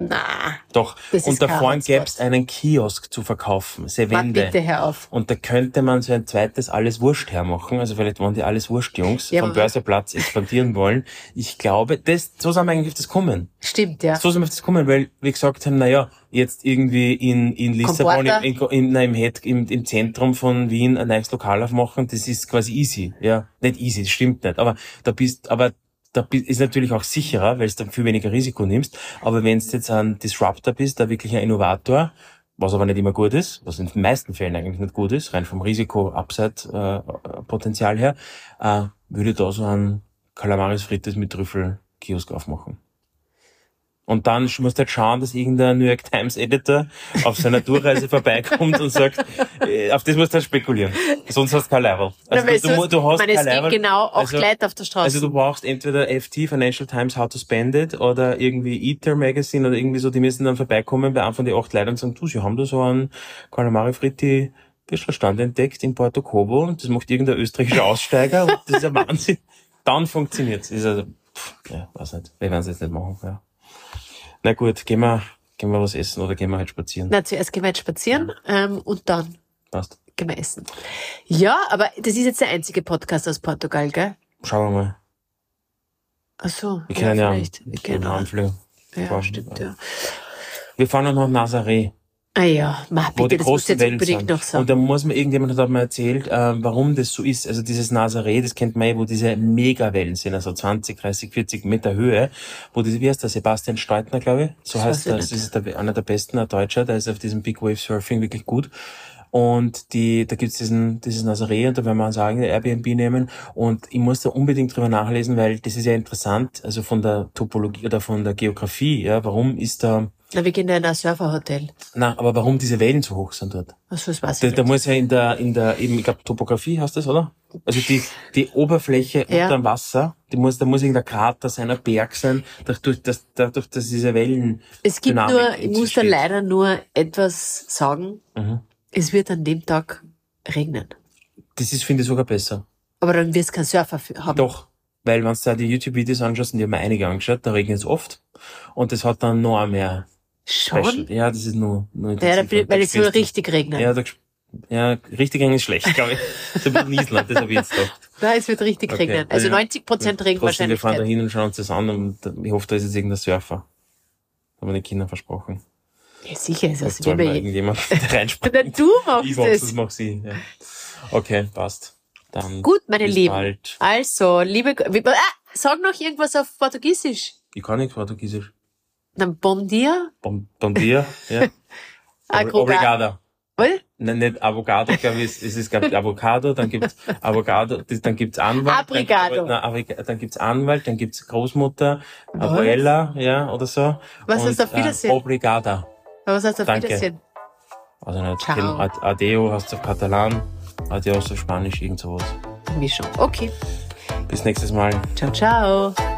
Na, Doch. Und da vorne Hotspot. gäb's einen Kiosk zu verkaufen. Wände. bitte hör auf. Und da könnte man so ein zweites alles Wurscht hermachen. Also vielleicht wollen die alles Wurscht-Jungs Ja, vom Börseplatz expandieren wollen. Ich glaube, das, so sind wir eigentlich auf das kommen. Stimmt, ja. So sind wir auf das kommen, weil wir gesagt haben, naja, jetzt irgendwie in, in Lissabon, Comporta. in, in, nein, im, Head, im, im Zentrum von Wien ein neues Lokal aufmachen, das ist quasi easy. Ja, nicht easy, das stimmt nicht. Aber da bist, aber da ist natürlich auch sicherer, weil du dann viel weniger Risiko nimmst. Aber wenn du jetzt ein Disruptor bist, da wirklich ein Innovator, was aber nicht immer gut ist, was in den meisten Fällen eigentlich nicht gut ist, rein vom Risiko-Upside-Potenzial her, äh, würde da so ein Calamaris Frites mit Trüffel-Kiosk aufmachen. Und dann musst du halt schauen, dass irgendein New York Times Editor auf seiner Durchreise vorbeikommt und sagt, äh, auf das musst du halt spekulieren. Sonst hast du kein Level. Also Na, du, du, du hast meine, kein es gibt Level. genau acht Also- Leute auf der Straße. Also du brauchst entweder FT, Financial Times, How to Spend It oder irgendwie Eater Magazine oder irgendwie so, die müssen dann vorbeikommen bei einem von den acht Leuten und sagen, du, sie haben da so einen Calamari Fritti Fischverstand entdeckt in Porto Cobo und das macht irgendein österreichischer Aussteiger und das ist ein Wahnsinn. Dann funktioniert's. Ist also, pff, ja, weiß nicht. Wir werden es jetzt nicht machen, ja. Na gut, gehen wir, gehen wir was essen oder gehen wir halt spazieren. Na, zuerst gehen wir jetzt spazieren ähm, und dann Passt. gehen wir essen. Ja, aber das ist jetzt der einzige Podcast aus Portugal, gell? Schauen wir mal. Ach so, Wir kennen ja, vielleicht. wir genau. Anflug. Ja, stimmt, ja. Wir fahren auch nach Nazaré. Ah ja, mach wo bitte, die das großen jetzt Wellen unbedingt sind. noch sagen. Und da muss mir, irgendjemand hat mir erzählt, äh, warum das so ist. Also dieses Nazaré, das kennt man ja, wo diese Megawellen sind, also 20, 30, 40 Meter Höhe, wo diese, wie heißt der, Sebastian Steutner, glaube ich, so Das heißt er, das ist der, einer der besten, ein Deutscher, der ist auf diesem Big Wave Surfing wirklich gut. Und die, da gibt's diesen, dieses Nazaré und da werden wir uns sagen, Airbnb nehmen. Und ich muss da unbedingt drüber nachlesen, weil das ist ja interessant, also von der Topologie oder von der Geografie, ja, warum ist da, Na, wir gehen da in ein Surferhotel. na, aber warum diese Wellen so hoch sind dort? Ach so, das weiß Da, ich da nicht. muss ja in der, in der, eben, ich glaube, Topografie heißt das, oder? Also die, die Oberfläche Ja. unter dem Wasser, die muss, da muss irgendein Krater sein, ein Berg sein, dadurch, dass, dadurch, dass diese Wellen. Es gibt Dynamik nur, ich muss da leider nur etwas sagen. Mhm. Es wird an dem Tag regnen. Das ist, finde ich, sogar besser. Aber dann wirst du keinen Surfer haben. Doch. Weil, wenn du da die YouTube-Videos anschaust, und die haben mir einige angeschaut, da regnet es oft. Und das hat dann noch mehr Schon? Special. Ja, das ist nur, nur Ja, da, weil es soll du- richtig regnen. Ja, da, ja, richtig regnen ist schlecht, glaube ich. So wie in Island, das habe ich jetzt gedacht. Ja, es wird richtig Okay. regnen. Also Ja. 90 Prozent Trotzdem, wir fahren da hin und schauen uns das an und ich hoffe, da ist jetzt irgendein Surfer. Haben wir den Kindern versprochen. Ja, sicher ist Das das. mal bei irgendjemand der reinspringt. Du machst Ich mach's, das es. mach sie. Ja. Okay, passt. Dann Gut, meine Lieben. bald. Also, liebe, ah, sag noch irgendwas auf Portugiesisch. Ich kann nicht Portugiesisch. Dann bom dia. Bon, bon dia. Ja. Obrigada. Was? Nein, nicht Avocado, glaube ich. Es ist, glaube Avocado, dann gibt's Avocado, dann gibt's Anwalt. Abrigado. Dann, Abriga- dann gibt's Anwalt, dann gibt's Großmutter, Abuela, ja, oder so. Was Und, heißt auf Wiedersehen? Äh, obrigada. Was heißt auf Danke. Wiedersehen? Also nicht, Ciao. Ad- Adeo hast du auf Katalan, Adios auf Spanisch, irgend sowas. Mischung. Okay. Bis nächstes Mal. Ciao, ciao.